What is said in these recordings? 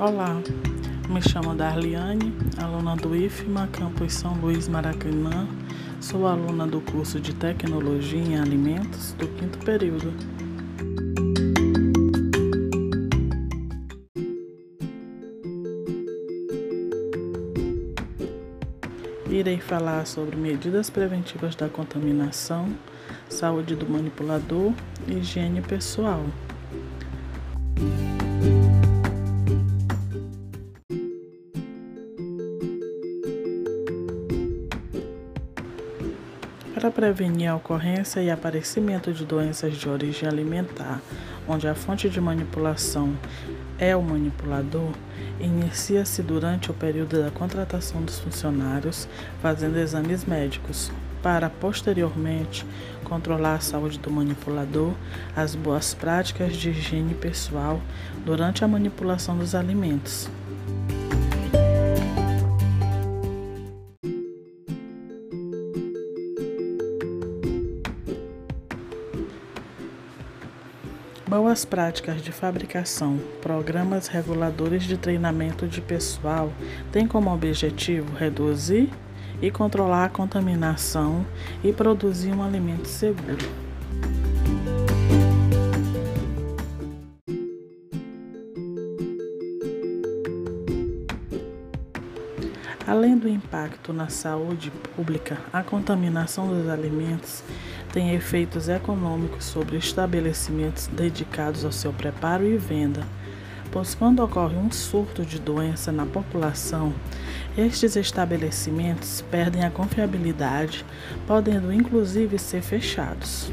Olá, me chamo Darliane, aluna do IFMA, Campus São Luís Maracanã. Sou aluna do curso de Tecnologia em Alimentos do quinto período. Irei falar sobre medidas preventivas da contaminação, saúde do manipulador e higiene pessoal. Prevenir a ocorrência e aparecimento de doenças de origem alimentar, onde a fonte de manipulação é o manipulador, inicia-se durante o período da contratação dos funcionários, fazendo exames médicos, para posteriormente controlar a saúde do manipulador, as boas práticas de higiene pessoal durante a manipulação dos alimentos. Boas práticas de fabricação, programas reguladores de treinamento de pessoal têm como objetivo reduzir e controlar a contaminação e produzir um alimento seguro. Além do impacto na saúde pública, a contaminação dos alimentos tem efeitos econômicos sobre estabelecimentos dedicados ao seu preparo e venda, pois quando ocorre um surto de doença na população, estes estabelecimentos perdem a confiabilidade, podendo inclusive ser fechados.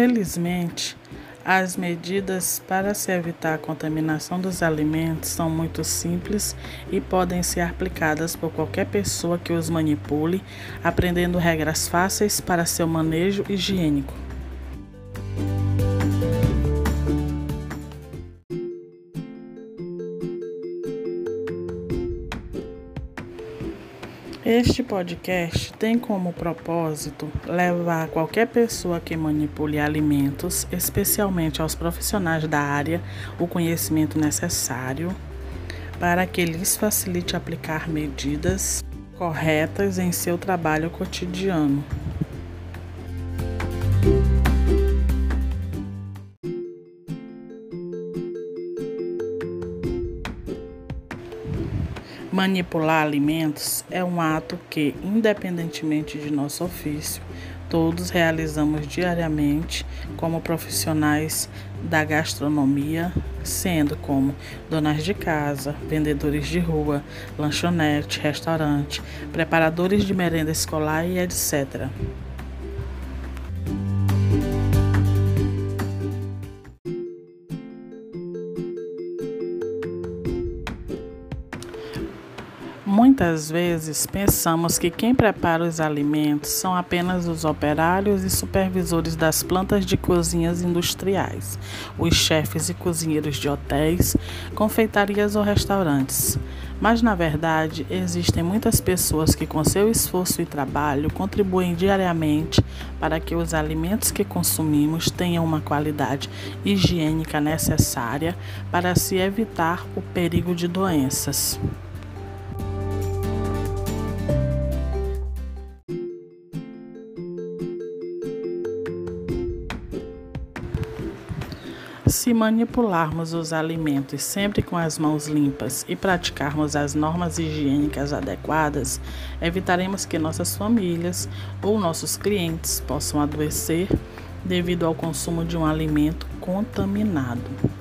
Felizmente, as medidas para se evitar a contaminação dos alimentos são muito simples e podem ser aplicadas por qualquer pessoa que os manipule, aprendendo regras fáceis para seu manejo higiênico. Este podcast tem como propósito levar qualquer pessoa que manipule alimentos, especialmente aos profissionais da área, o conhecimento necessário para que lhes facilite aplicar medidas corretas em seu trabalho cotidiano. Manipular alimentos é um ato que, independentemente de nosso ofício, todos realizamos diariamente como profissionais da gastronomia, sendo como donas de casa, vendedores de rua, lanchonete, restaurante, preparadores de merenda escolar e etc. Muitas vezes pensamos que quem prepara os alimentos são apenas os operários e supervisores das plantas de cozinhas industriais, os chefes e cozinheiros de hotéis, confeitarias ou restaurantes. Mas na verdade, existem muitas pessoas que, com seu esforço e trabalho, contribuem diariamente para que os alimentos que consumimos tenham uma qualidade higiênica necessária para se evitar o perigo de doenças. Se manipularmos os alimentos sempre com as mãos limpas e praticarmos as normas higiênicas adequadas, evitaremos que nossas famílias ou nossos clientes possam adoecer devido ao consumo de um alimento contaminado.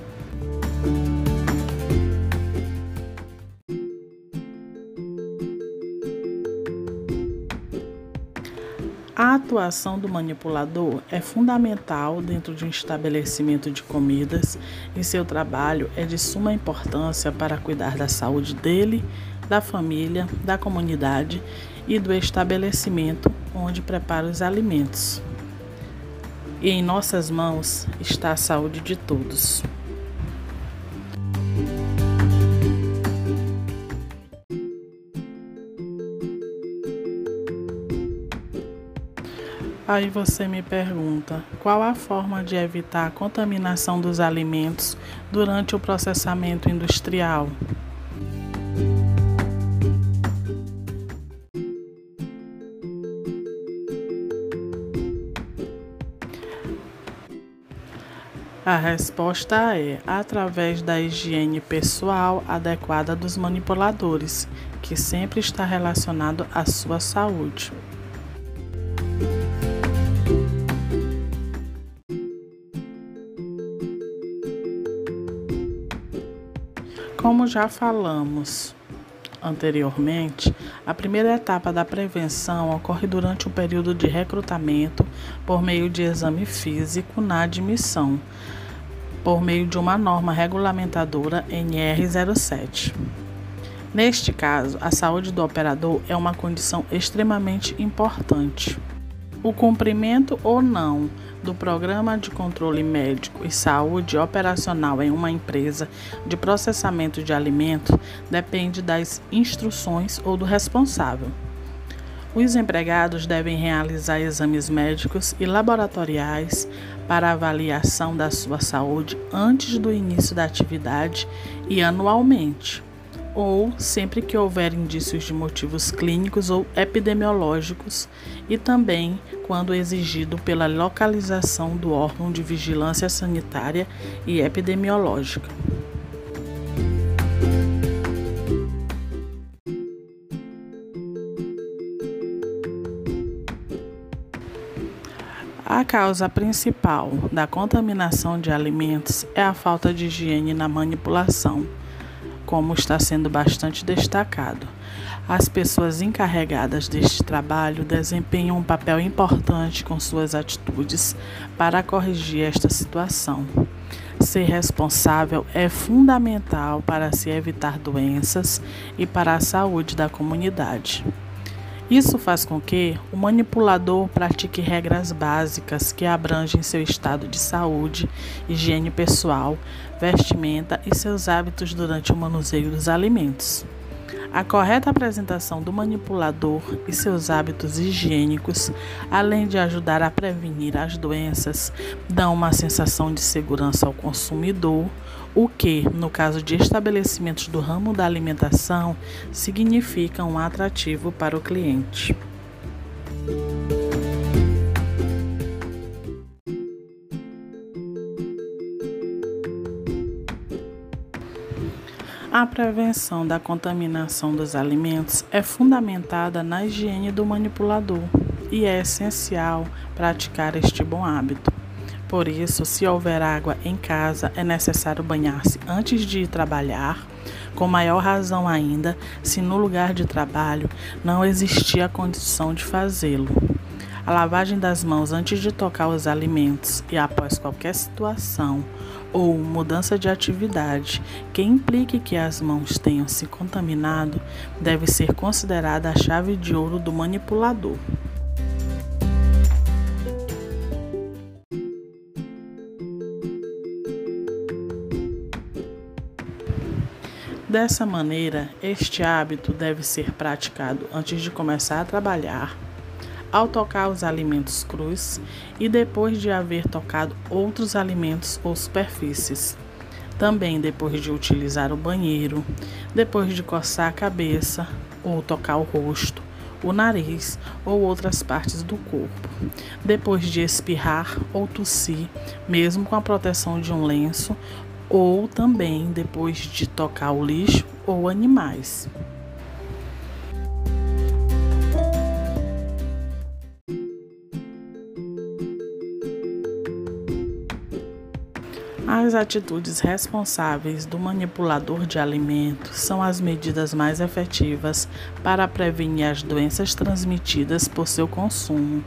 A atuação do manipulador é fundamental dentro de um estabelecimento de comidas e seu trabalho é de suma importância para cuidar da saúde dele, da família, da comunidade e do estabelecimento onde prepara os alimentos. E em nossas mãos está a saúde de todos. Aí você me pergunta: qual a forma de evitar a contaminação dos alimentos durante o processamento industrial? A resposta é através da higiene pessoal adequada dos manipuladores, que sempre está relacionado à sua saúde. Como já falamos anteriormente, a primeira etapa da prevenção ocorre durante o período de recrutamento por meio de exame físico na admissão, por meio de uma norma regulamentadora NR07. Neste caso, a saúde do operador é uma condição extremamente importante. O cumprimento ou não do Programa de Controle Médico e Saúde operacional em uma empresa de processamento de alimentos depende das instruções ou do responsável. Os empregados devem realizar exames médicos e laboratoriais para avaliação da sua saúde antes do início da atividade e anualmente ou sempre que houver indícios de motivos clínicos ou epidemiológicos e também quando exigido pela localização do órgão de vigilância sanitária e epidemiológica. A causa principal da contaminação de alimentos é a falta de higiene na manipulação como está sendo bastante destacado. As pessoas encarregadas deste trabalho desempenham um papel importante com suas atitudes para corrigir esta situação. Ser responsável é fundamental para se evitar doenças e para a saúde da comunidade. Isso faz com que o manipulador pratique regras básicas que abrangem seu estado de saúde, higiene pessoal, vestimenta e seus hábitos durante o manuseio dos alimentos. A correta apresentação do manipulador e seus hábitos higiênicos, além de ajudar a prevenir as doenças, dão uma sensação de segurança ao consumidor, o que, no caso de estabelecimentos do ramo da alimentação, significa um atrativo para o cliente. A prevenção da contaminação dos alimentos é fundamentada na higiene do manipulador e é essencial praticar este bom hábito. Por isso, se houver água em casa, é necessário banhar-se antes de ir trabalhar, com maior razão ainda se no lugar de trabalho não existir a condição de fazê-lo. A lavagem das mãos antes de tocar os alimentos e após qualquer situação ou mudança de atividade que implique que as mãos tenham se contaminado deve ser considerada a chave de ouro do manipulador. Dessa maneira, este hábito deve ser praticado antes de começar a trabalhar, ao tocar os alimentos crus e depois de haver tocado outros alimentos ou superfícies. Também depois de utilizar o banheiro, depois de coçar a cabeça ou tocar o rosto, o nariz ou outras partes do corpo, depois de espirrar ou tossir, mesmo com a proteção de um lenço ou também depois de tocar o lixo ou animais. As atitudes responsáveis do manipulador de alimentos são as medidas mais efetivas para prevenir as doenças transmitidas por seu consumo.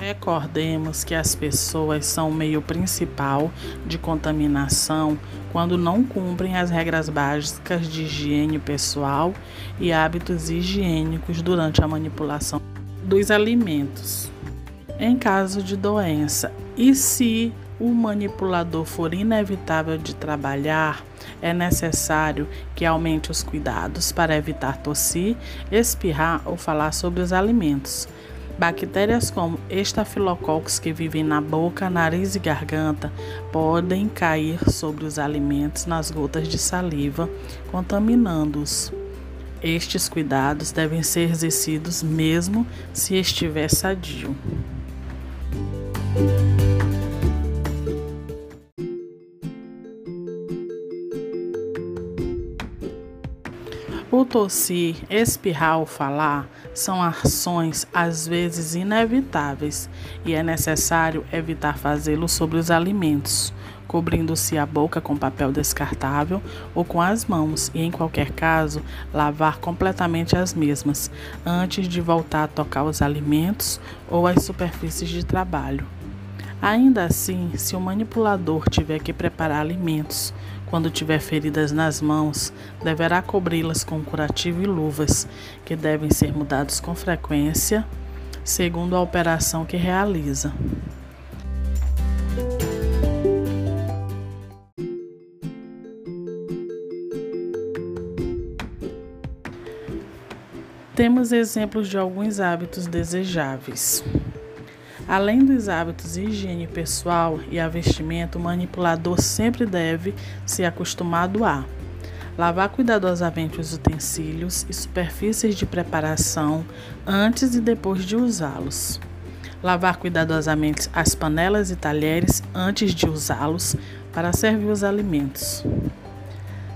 Recordemos que as pessoas são o meio principal de contaminação quando não cumprem as regras básicas de higiene pessoal e hábitos higiênicos durante a manipulação dos alimentos. Em caso de doença, e se o manipulador for inevitável de trabalhar, é necessário que aumente os cuidados para evitar tossir, espirrar ou falar sobre os alimentos Bactérias como estafilococcus que vivem na boca, nariz e garganta podem cair sobre os alimentos nas gotas de saliva, contaminando-os. Estes cuidados devem ser exercidos mesmo se estiver sadio. Tossir, espirrar ou falar são ações às vezes inevitáveis e é necessário evitar fazê-lo sobre os alimentos, cobrindo-se a boca com papel descartável ou com as mãos e, em qualquer caso, lavar completamente as mesmas antes de voltar a tocar os alimentos ou as superfícies de trabalho. Ainda assim, se o manipulador tiver que preparar alimentos, quando tiver feridas nas mãos, deverá cobri-las com curativo e luvas, que devem ser mudados com frequência, segundo a operação que realiza. Temos exemplos de alguns hábitos desejáveis. Além dos hábitos de higiene pessoal e a vestimenta, o manipulador sempre deve se acostumado a lavar cuidadosamente os utensílios e superfícies de preparação antes e depois de usá-los. Lavar cuidadosamente as panelas e talheres antes de usá-los para servir os alimentos.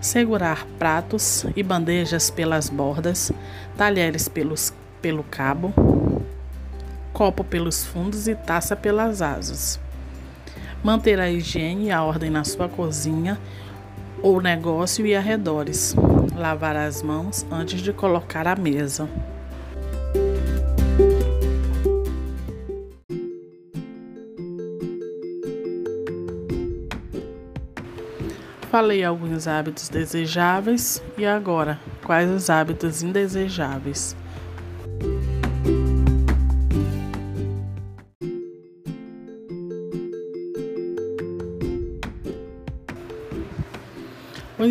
Segurar pratos e bandejas pelas bordas, talheres pelos, pelo cabo, copo pelos fundos e taça pelas asas. Manter a higiene e a ordem na sua cozinha ou negócio e arredores. Lavar as mãos antes de colocar a mesa. Falei alguns hábitos desejáveis e agora, quais os hábitos indesejáveis?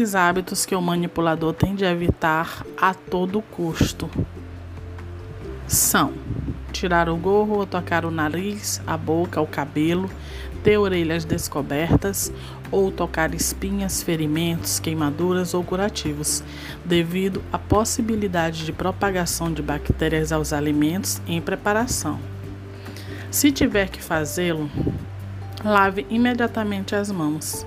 Os hábitos que o manipulador tem de evitar a todo custo são tirar o gorro ou tocar o nariz, a boca, o cabelo, ter orelhas descobertas ou tocar espinhas, ferimentos, queimaduras ou curativos, devido à possibilidade de propagação de bactérias aos alimentos em preparação. Se tiver que fazê-lo, lave imediatamente as mãos.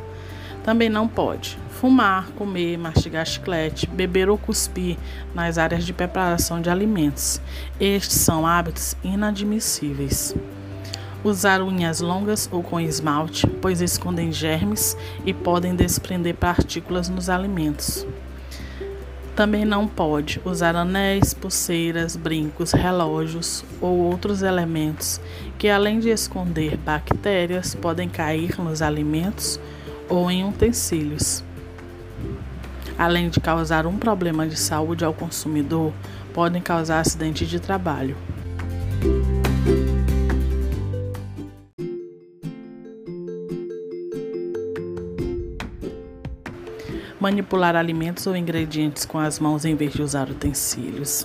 Também não pode fumar, comer, mastigar chiclete, beber ou cuspir nas áreas de preparação de alimentos. Estes são hábitos inadmissíveis. Usar unhas longas ou com esmalte, pois escondem germes e podem desprender partículas nos alimentos. Também não pode usar anéis, pulseiras, brincos, relógios ou outros elementos que, além de esconder bactérias, podem cair nos alimentos ou em utensílios. Além de causar um problema de saúde ao consumidor, podem causar acidente de trabalho. Manipular alimentos ou ingredientes com as mãos em vez de usar utensílios.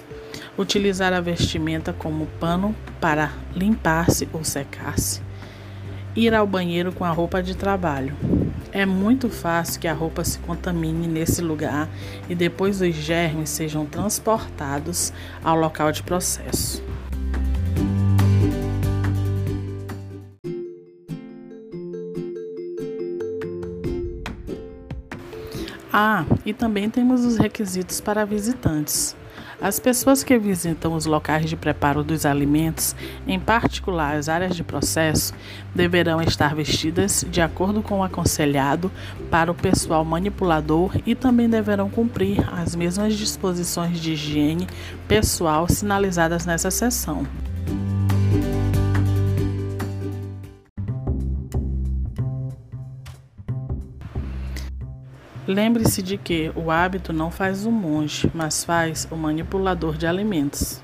Utilizar a vestimenta como pano para limpar-se ou secar-se. Ir ao banheiro com a roupa de trabalho. É muito fácil que a roupa se contamine nesse lugar e depois os germes sejam transportados ao local de processo. Ah, e também temos os requisitos para visitantes. As pessoas que visitam os locais de preparo dos alimentos, em particular as áreas de processo, deverão estar vestidas de acordo com o aconselhado para o pessoal manipulador e também deverão cumprir as mesmas disposições de higiene pessoal sinalizadas nessa seção. Lembre-se de que o hábito não faz o monge, mas faz o manipulador de alimentos.